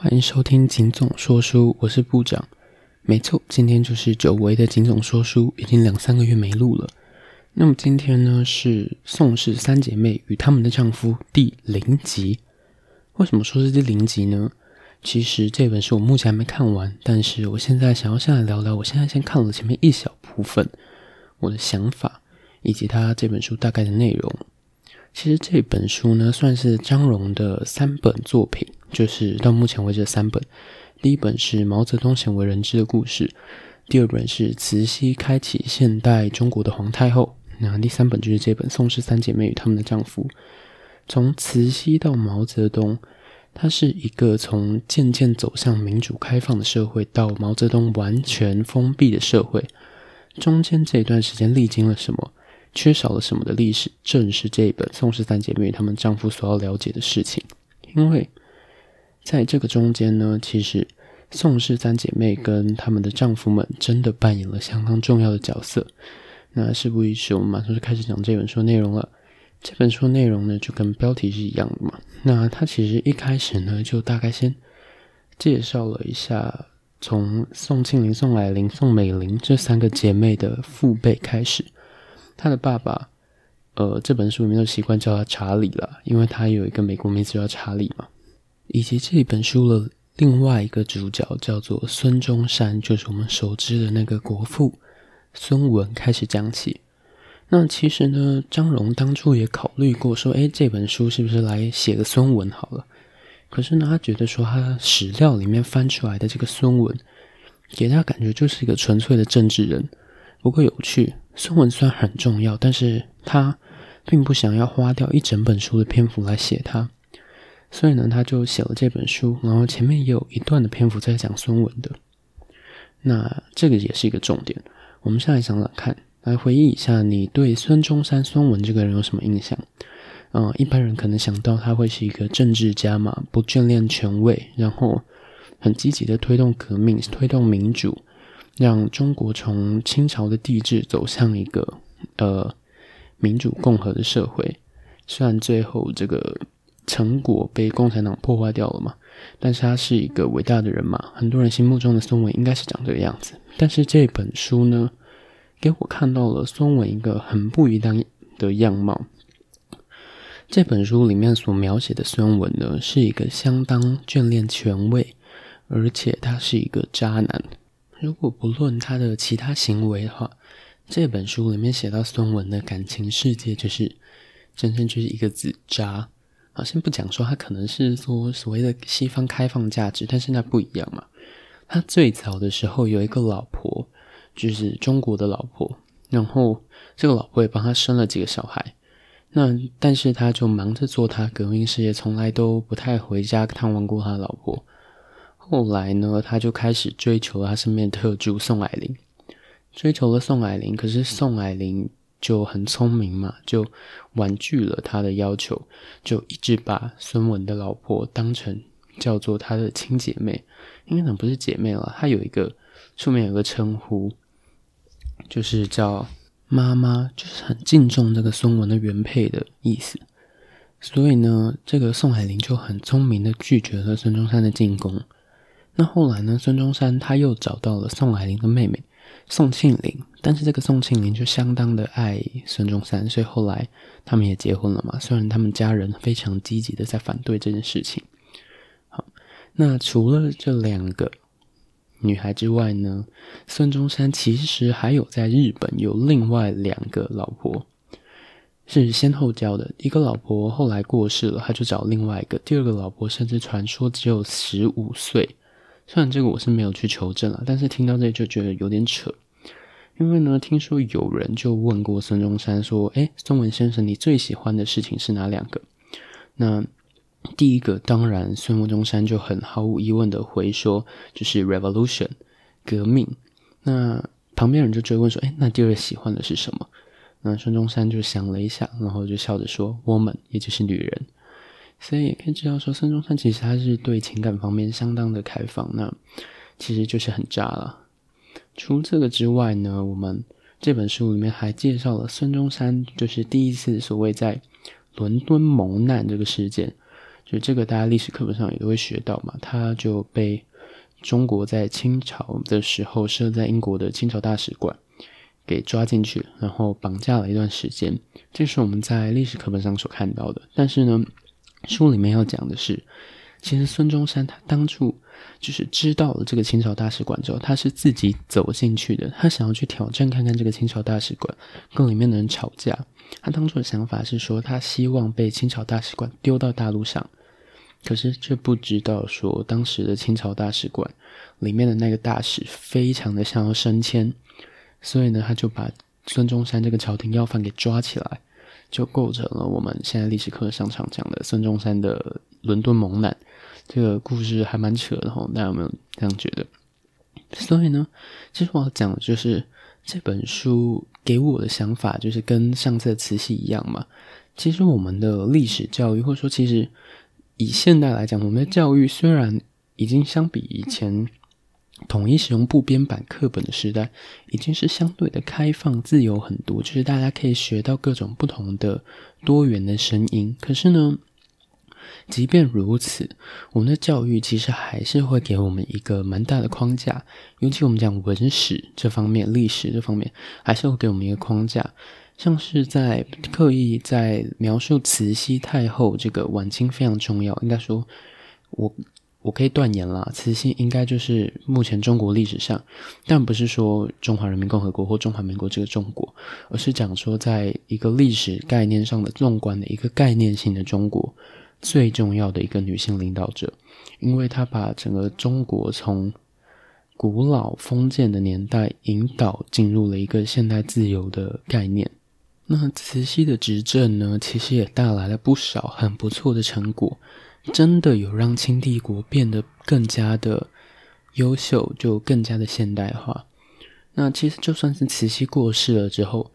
欢迎收听景总说书，我是部长。没错，今天就是久违的景总说书，已经两三个月没录了。那么今天呢是宋氏三姐妹与他们的丈夫第零集。为什么说是第零集呢？其实这本书我目前还没看完，但是我现在想要先来聊聊，我现在先看了前面一小部分，我的想法以及他这本书大概的内容。其实这本书呢，算是张荣的三本作品，就是到目前为止三本。第一本是毛泽东鲜为人知的故事，第二本是慈禧开启现代中国的皇太后，那第三本就是这本宋氏三姐妹与他们的丈夫。从慈禧到毛泽东，它是一个从渐渐走向民主开放的社会，到毛泽东完全封闭的社会，中间这一段时间历经了什么？缺少了什么的历史，正是这一本宋氏三姐妹她们丈夫所要了解的事情。因为在这个中间呢，其实宋氏三姐妹跟她们的丈夫们真的扮演了相当重要的角色。那事不宜迟，我们马上就开始讲这本书内容了。这本书内容呢，就跟标题是一样的嘛。那它其实一开始呢，就大概先介绍了一下，从宋庆龄、宋霭龄、宋美龄这三个姐妹的父辈开始。他的爸爸，呃，这本书里面都习惯叫他查理了，因为他有一个美国名字叫查理嘛。以及这本书的另外一个主角叫做孙中山，就是我们熟知的那个国父孙文开始讲起。那其实呢，张荣当初也考虑过说，哎，这本书是不是来写个孙文好了？可是呢，他觉得说他史料里面翻出来的这个孙文，给他感觉就是一个纯粹的政治人，不够有趣。孙文虽然很重要，但是他并不想要花掉一整本书的篇幅来写他，所以呢，他就写了这本书，然后前面也有一段的篇幅在讲孙文的。那这个也是一个重点。我们现在想想看，来回忆一下，你对孙中山、孙文这个人有什么印象？嗯，一般人可能想到他会是一个政治家嘛，不眷恋权位，然后很积极的推动革命、推动民主。让中国从清朝的帝制走向一个呃民主共和的社会，虽然最后这个成果被共产党破坏掉了嘛，但是他是一个伟大的人嘛，很多人心目中的孙文应该是长这个样子。但是这本书呢，给我看到了孙文一个很不一样的样貌。这本书里面所描写的孙文呢，是一个相当眷恋权位，而且他是一个渣男。如果不论他的其他行为的话，这本书里面写到孙文的感情世界，就是真正就是一个字渣。好，先不讲说他可能是说所谓的西方开放价值，但是那不一样嘛。他最早的时候有一个老婆，就是中国的老婆，然后这个老婆也帮他生了几个小孩。那但是他就忙着做他革命事业，从来都不太回家探望过他老婆。后来呢，他就开始追求他身边的特助宋霭龄，追求了宋霭龄，可是宋霭龄就很聪明嘛，就婉拒了他的要求，就一直把孙文的老婆当成叫做他的亲姐妹，应该讲不是姐妹了，他有一个出面有个称呼，就是叫妈妈，就是很敬重这个孙文的原配的意思。所以呢，这个宋霭龄就很聪明的拒绝了孙中山的进攻。那后来呢？孙中山他又找到了宋霭龄的妹妹宋庆龄，但是这个宋庆龄就相当的爱孙中山，所以后来他们也结婚了嘛。虽然他们家人非常积极的在反对这件事情。好，那除了这两个女孩之外呢，孙中山其实还有在日本有另外两个老婆，是先后交的。一个老婆后来过世了，他就找另外一个。第二个老婆甚至传说只有十五岁。虽然这个我是没有去求证了，但是听到这就觉得有点扯。因为呢，听说有人就问过孙中山说：“哎，孙文先生，你最喜欢的事情是哪两个？”那第一个当然，孙中山就很毫无疑问的回说：“就是 revolution，革命。”那旁边人就追问说：“哎，那第二喜欢的是什么？”那孙中山就想了一下，然后就笑着说：“woman，也就是女人。”所以也可以知道，说孙中山其实他是对情感方面相当的开放，那其实就是很渣了。除这个之外呢，我们这本书里面还介绍了孙中山就是第一次所谓在伦敦蒙难这个事件，就这个大家历史课本上也都会学到嘛。他就被中国在清朝的时候设在英国的清朝大使馆给抓进去，然后绑架了一段时间。这是我们在历史课本上所看到的。但是呢，书里面要讲的是，其实孙中山他当初。就是知道了这个清朝大使馆之后，他是自己走进去的。他想要去挑战看看这个清朝大使馆，跟里面的人吵架。他当初的想法是说，他希望被清朝大使馆丢到大陆上，可是却不知道说，当时的清朝大使馆里面的那个大使非常的想要升迁，所以呢，他就把孙中山这个朝廷要犯给抓起来，就构成了我们现在历史课上常讲的孙中山的伦敦蒙难。这个故事还蛮扯的哈，大家有没有这样觉得？所以呢，其实我要讲的就是这本书给我的想法，就是跟上次的慈禧一样嘛。其实我们的历史教育，或者说其实以现代来讲，我们的教育虽然已经相比以前统一使用部编版课本的时代，已经是相对的开放自由很多，就是大家可以学到各种不同的多元的声音。可是呢？即便如此，我们的教育其实还是会给我们一个蛮大的框架，尤其我们讲文史这方面、历史这方面，还是会给我们一个框架，像是在刻意在描述慈禧太后这个晚清非常重要。应该说，我我可以断言啦，慈禧应该就是目前中国历史上，但不是说中华人民共和国或中华民国这个中国，而是讲说在一个历史概念上的纵观的一个概念性的中国。最重要的一个女性领导者，因为她把整个中国从古老封建的年代引导进入了一个现代自由的概念。那慈禧的执政呢，其实也带来了不少很不错的成果，真的有让清帝国变得更加的优秀，就更加的现代化。那其实就算是慈禧过世了之后。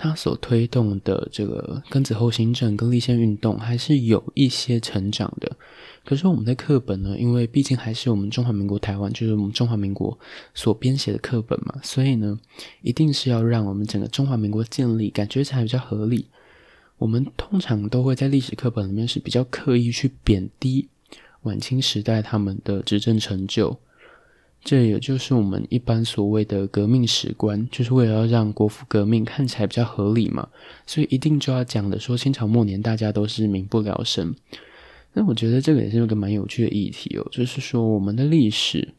他所推动的这个庚子后新政跟立宪运动还是有一些成长的，可是我们的课本呢，因为毕竟还是我们中华民国台湾，就是我们中华民国所编写的课本嘛，所以呢，一定是要让我们整个中华民国建立感觉才比较合理。我们通常都会在历史课本里面是比较刻意去贬低晚清时代他们的执政成就。这也就是我们一般所谓的革命史观，就是为了要让国父革命看起来比较合理嘛，所以一定就要讲的说清朝末年大家都是民不聊生。那我觉得这个也是一个蛮有趣的议题哦，就是说我们的历史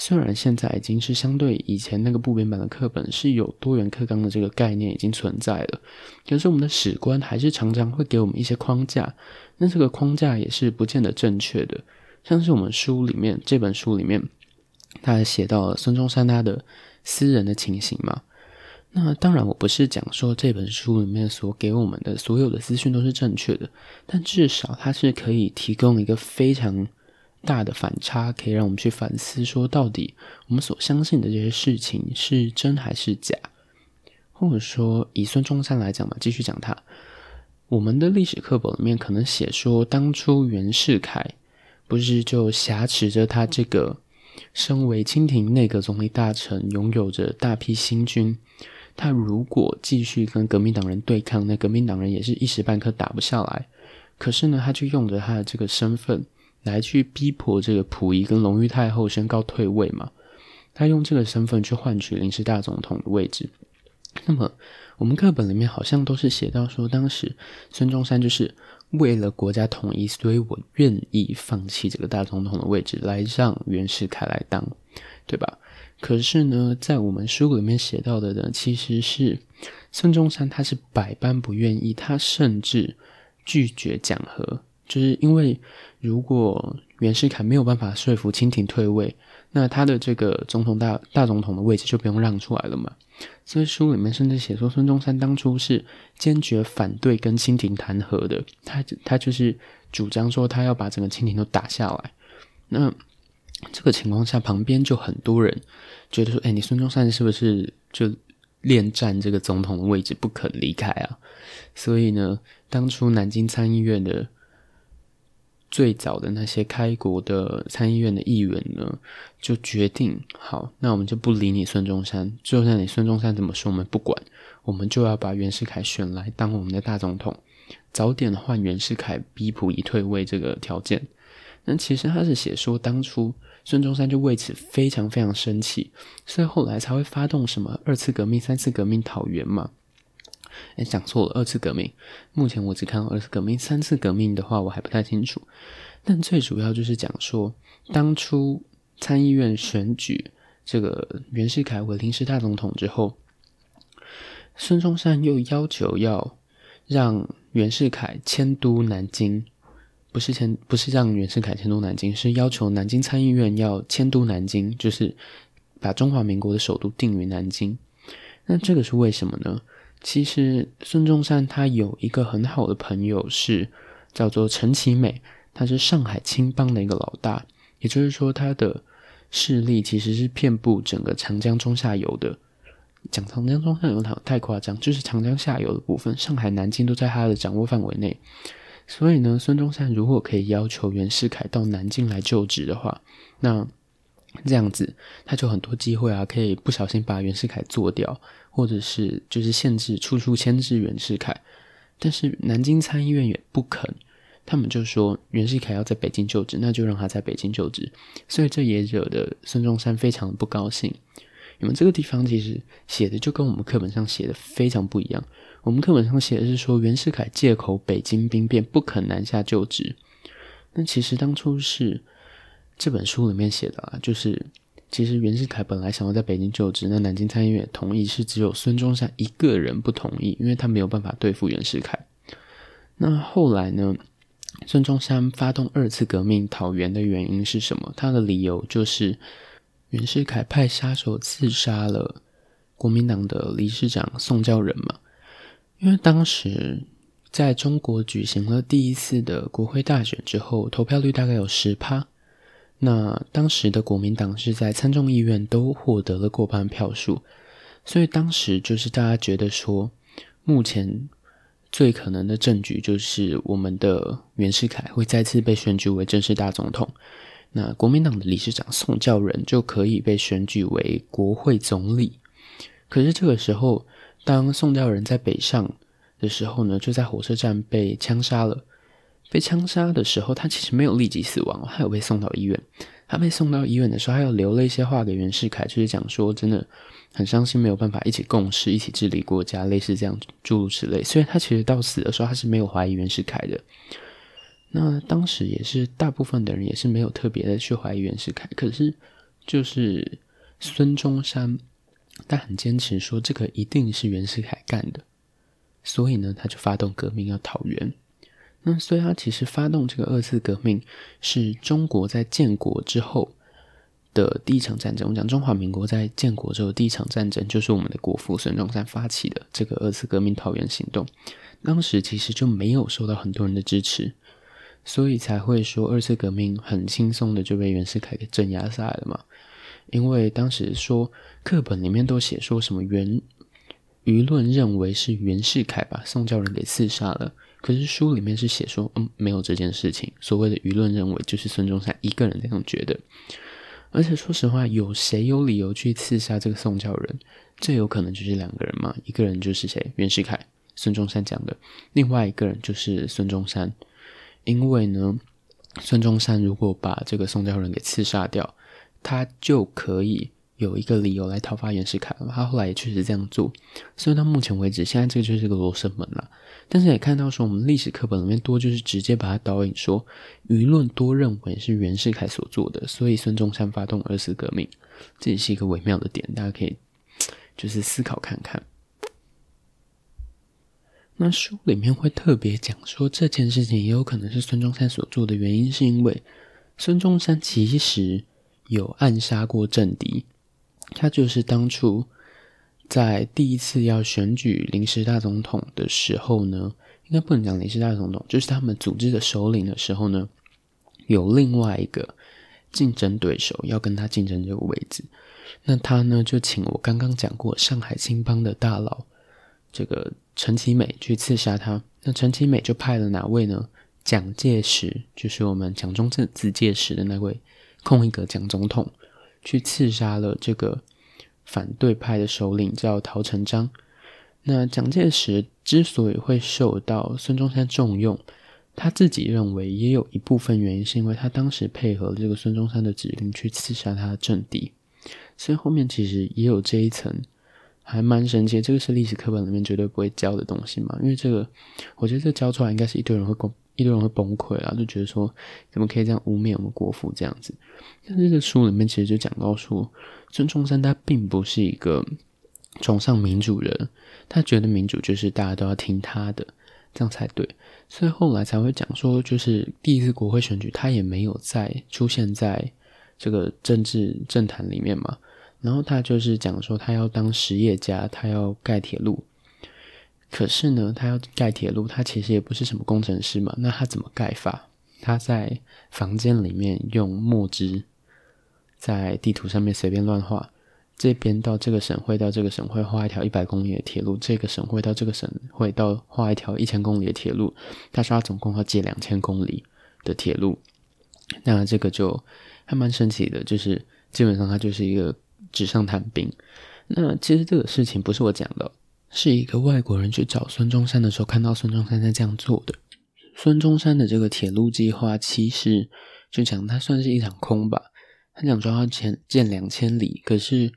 虽然现在已经是相对以前那个部编版的课本是有多元课纲的这个概念已经存在了，可是我们的史观还是常常会给我们一些框架，那这个框架也是不见得正确的，像是我们书里面这本书里面。他写到了孙中山他的私人的情形嘛？那当然，我不是讲说这本书里面所给我们的所有的资讯都是正确的，但至少它是可以提供一个非常大的反差，可以让我们去反思说，到底我们所相信的这些事情是真还是假？或者说，以孙中山来讲嘛，继续讲他，我们的历史课本里面可能写说，当初袁世凯不是就挟持着他这个。身为清廷内阁总理大臣，拥有着大批新军，他如果继续跟革命党人对抗，那革命党人也是一时半刻打不下来。可是呢，他就用着他的这个身份来去逼迫这个溥仪跟隆裕太后宣告退位嘛。他用这个身份去换取临时大总统的位置。那么，我们课本里面好像都是写到说，当时孙中山就是。为了国家统一，所以我愿意放弃这个大总统的位置，来让袁世凯来当，对吧？可是呢，在我们书里面写到的呢，其实是孙中山他是百般不愿意，他甚至拒绝讲和，就是因为如果袁世凯没有办法说服清廷退位，那他的这个总统大大总统的位置就不用让出来了嘛。所以书里面甚至写说，孙中山当初是坚决反对跟清廷谈和的，他他就是主张说他要把整个清廷都打下来。那这个情况下，旁边就很多人觉得说，哎，你孙中山是不是就恋战这个总统的位置不肯离开啊？所以呢，当初南京参议院的。最早的那些开国的参议院的议员呢，就决定好，那我们就不理你孙中山，就算你孙中山怎么说，我们不管，我们就要把袁世凯选来当我们的大总统。早点换袁世凯，逼溥仪退位这个条件。那其实他是写说，当初孙中山就为此非常非常生气，所以后来才会发动什么二次革命、三次革命讨袁嘛。哎，讲错了，二次革命。目前我只看到二次革命，三次革命的话我还不太清楚。但最主要就是讲说，当初参议院选举这个袁世凯为临时大总统之后，孙中山又要求要让袁世凯迁都南京。不是迁，不是让袁世凯迁都南京，是要求南京参议院要迁都南京，就是把中华民国的首都定于南京。那这个是为什么呢？其实孙中山他有一个很好的朋友是叫做陈其美，他是上海青帮的一个老大，也就是说他的势力其实是遍布整个长江中下游的。讲长江中下游太夸张，就是长江下游的部分，上海、南京都在他的掌握范围内。所以呢，孙中山如果可以要求袁世凯到南京来就职的话，那这样子他就很多机会啊，可以不小心把袁世凯做掉，或者是就是限制处处牵制袁世凯。但是南京参议院也不肯，他们就说袁世凯要在北京就职，那就让他在北京就职。所以这也惹得孙中山非常的不高兴。你们这个地方其实写的就跟我们课本上写的非常不一样。我们课本上写的是说袁世凯借口北京兵变不肯南下就职，那其实当初是这本书里面写的啊，就是其实袁世凯本来想要在北京就职，那南京参议院同意，是只有孙中山一个人不同意，因为他没有办法对付袁世凯。那后来呢，孙中山发动二次革命讨袁的原因是什么？他的理由就是袁世凯派杀手刺杀了国民党的理事长宋教仁嘛。因为当时在中国举行了第一次的国会大选之后，投票率大概有十趴。那当时的国民党是在参众议院都获得了过半票数，所以当时就是大家觉得说，目前最可能的证据就是我们的袁世凯会再次被选举为正式大总统，那国民党的理事长宋教仁就可以被选举为国会总理。可是这个时候。当宋教仁在北上的时候呢，就在火车站被枪杀了。被枪杀的时候，他其实没有立即死亡，他有被送到医院。他被送到医院的时候，他又留了一些话给袁世凯，就是讲说真的很伤心，没有办法一起共事、一起治理国家，类似这样诸如此类。所以他其实到死的时候，他是没有怀疑袁世凯的。那当时也是大部分的人也是没有特别的去怀疑袁世凯，可是就是孙中山。他很坚持说这个一定是袁世凯干的，所以呢，他就发动革命要讨袁。那所以他其实发动这个二次革命是中国在建国之后的第一场战争。我讲中华民国在建国之后第一场战争，就是我们的国父孙中山发起的这个二次革命讨袁行动。当时其实就没有受到很多人的支持，所以才会说二次革命很轻松的就被袁世凯给镇压下来了嘛。因为当时说课本里面都写说什么袁舆论认为是袁世凯把宋教仁给刺杀了，可是书里面是写说嗯没有这件事情。所谓的舆论认为就是孙中山一个人这样觉得，而且说实话，有谁有理由去刺杀这个宋教仁？最有可能就是两个人嘛，一个人就是谁袁世凯，孙中山讲的，另外一个人就是孙中山。因为呢，孙中山如果把这个宋教仁给刺杀掉。他就可以有一个理由来讨伐袁世凯了。他后来也确实这样做，所以到目前为止，现在这个就是个罗生门了。但是也看到说，我们历史课本里面多就是直接把它导引说，舆论多认为是袁世凯所做的，所以孙中山发动二次革命，这也是一个微妙的点，大家可以就是思考看看。那书里面会特别讲说，这件事情也有可能是孙中山所做的原因，是因为孙中山其实。有暗杀过政敌，他就是当初在第一次要选举临时大总统的时候呢，应该不能讲临时大总统，就是他们组织的首领的时候呢，有另外一个竞争对手要跟他竞争这个位置，那他呢就请我刚刚讲过上海青帮的大佬这个陈其美去刺杀他，那陈其美就派了哪位呢？蒋介石，就是我们蒋中正自介石的那位。空一个蒋总统去刺杀了这个反对派的首领，叫陶成章。那蒋介石之所以会受到孙中山重用，他自己认为也有一部分原因是因为他当时配合这个孙中山的指令去刺杀他的政敌，所以后面其实也有这一层，还蛮神奇。这个是历史课本里面绝对不会教的东西嘛？因为这个，我觉得这教出来应该是一堆人会崩，一堆人会崩溃啊，就觉得说怎么可以这样污蔑我们国父这样子？但是这个书里面其实就讲到说，孙中山他并不是一个崇尚民主人。他觉得民主就是大家都要听他的，这样才对，所以后来才会讲说，就是第一次国会选举，他也没有再出现在这个政治政坛里面嘛。然后他就是讲说，他要当实业家，他要盖铁路。可是呢，他要盖铁路，他其实也不是什么工程师嘛。那他怎么盖法？他在房间里面用墨汁，在地图上面随便乱画。这边到这个省会到这个省会画一条一百公里的铁路，这个省会到这个省会到画一条一千公里的铁路。他说他总共要建两千公里的铁路，那这个就还蛮神奇的，就是基本上他就是一个纸上谈兵。那其实这个事情不是我讲的，是一个外国人去找孙中山的时候看到孙中山在这样做的。孙中山的这个铁路计划其实就讲他算是一场空吧，他讲说要建建两千里，可是。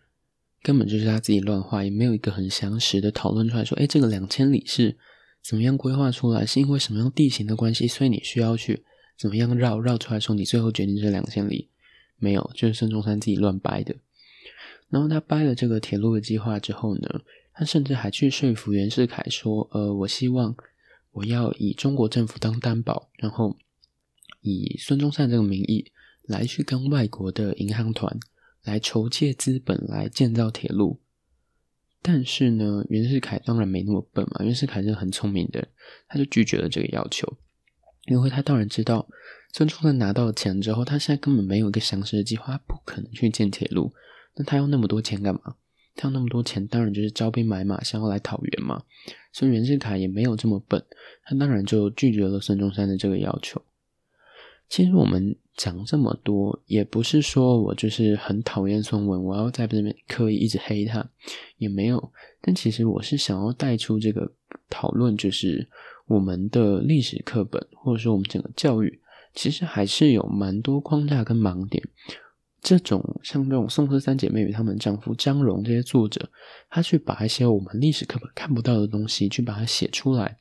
根本就是他自己乱画，也没有一个很详实的讨论出来说，哎，这个两千里是怎么样规划出来？是因为什么样地形的关系，所以你需要去怎么样绕绕出来说，你最后决定这两千里没有，就是孙中山自己乱掰的。然后他掰了这个铁路的计划之后呢，他甚至还去说服袁世凯说，呃，我希望我要以中国政府当担保，然后以孙中山这个名义来去跟外国的银行团。来筹借资本来建造铁路，但是呢，袁世凯当然没那么笨嘛。袁世凯是很聪明的，他就拒绝了这个要求，因为他当然知道孙中山拿到钱之后，他现在根本没有一个详实的计划，不可能去建铁路。那他要那么多钱干嘛？他那么多钱，当然就是招兵买马，想要来讨袁嘛。所以袁世凯也没有这么笨，他当然就拒绝了孙中山的这个要求。其实我们。讲这么多，也不是说我就是很讨厌孙文，我要在这边刻意一直黑他，也没有。但其实我是想要带出这个讨论，就是我们的历史课本，或者说我们整个教育，其实还是有蛮多框架跟盲点。这种像这种宋氏三姐妹与她们丈夫张荣这些作者，他去把一些我们历史课本看不到的东西，去把它写出来，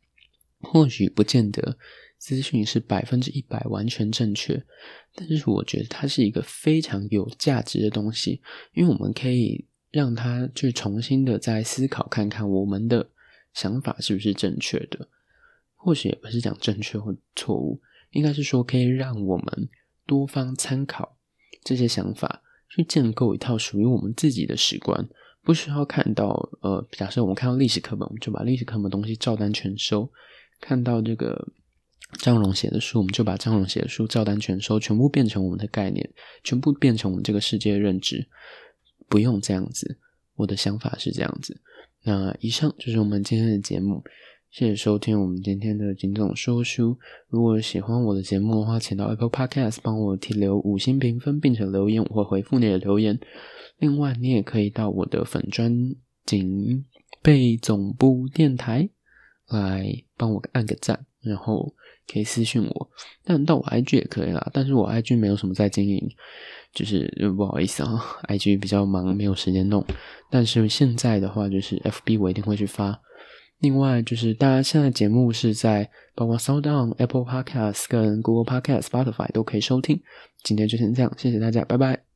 或许不见得。资讯是百分之一百完全正确，但是我觉得它是一个非常有价值的东西，因为我们可以让它去重新的再思考看看我们的想法是不是正确的，或许也不是讲正确或错误，应该是说可以让我们多方参考这些想法，去建构一套属于我们自己的史观，不需要看到呃，假设我们看到历史课本，我们就把历史课本东西照单全收，看到这个。张荣写的书，我们就把张荣写的书照单全收，全部变成我们的概念，全部变成我们这个世界的认知。不用这样子，我的想法是这样子。那以上就是我们今天的节目，谢谢收听我们今天的警总说书。如果喜欢我的节目的话，请到 Apple Podcast 帮我提留五星评分，并且留言，我会回复你的留言。另外，你也可以到我的粉专警备总部电台来帮我按个赞，然后。可以私信我，但到我 IG 也可以啦。但是我 IG 没有什么在经营，就是不好意思啊，IG 比较忙，没有时间弄。但是现在的话，就是 FB 我一定会去发。另外就是大家现在节目是在包括 SoundOn、Apple Podcasts 跟 Google Podcasts、Spotify 都可以收听。今天就先这样，谢谢大家，拜拜。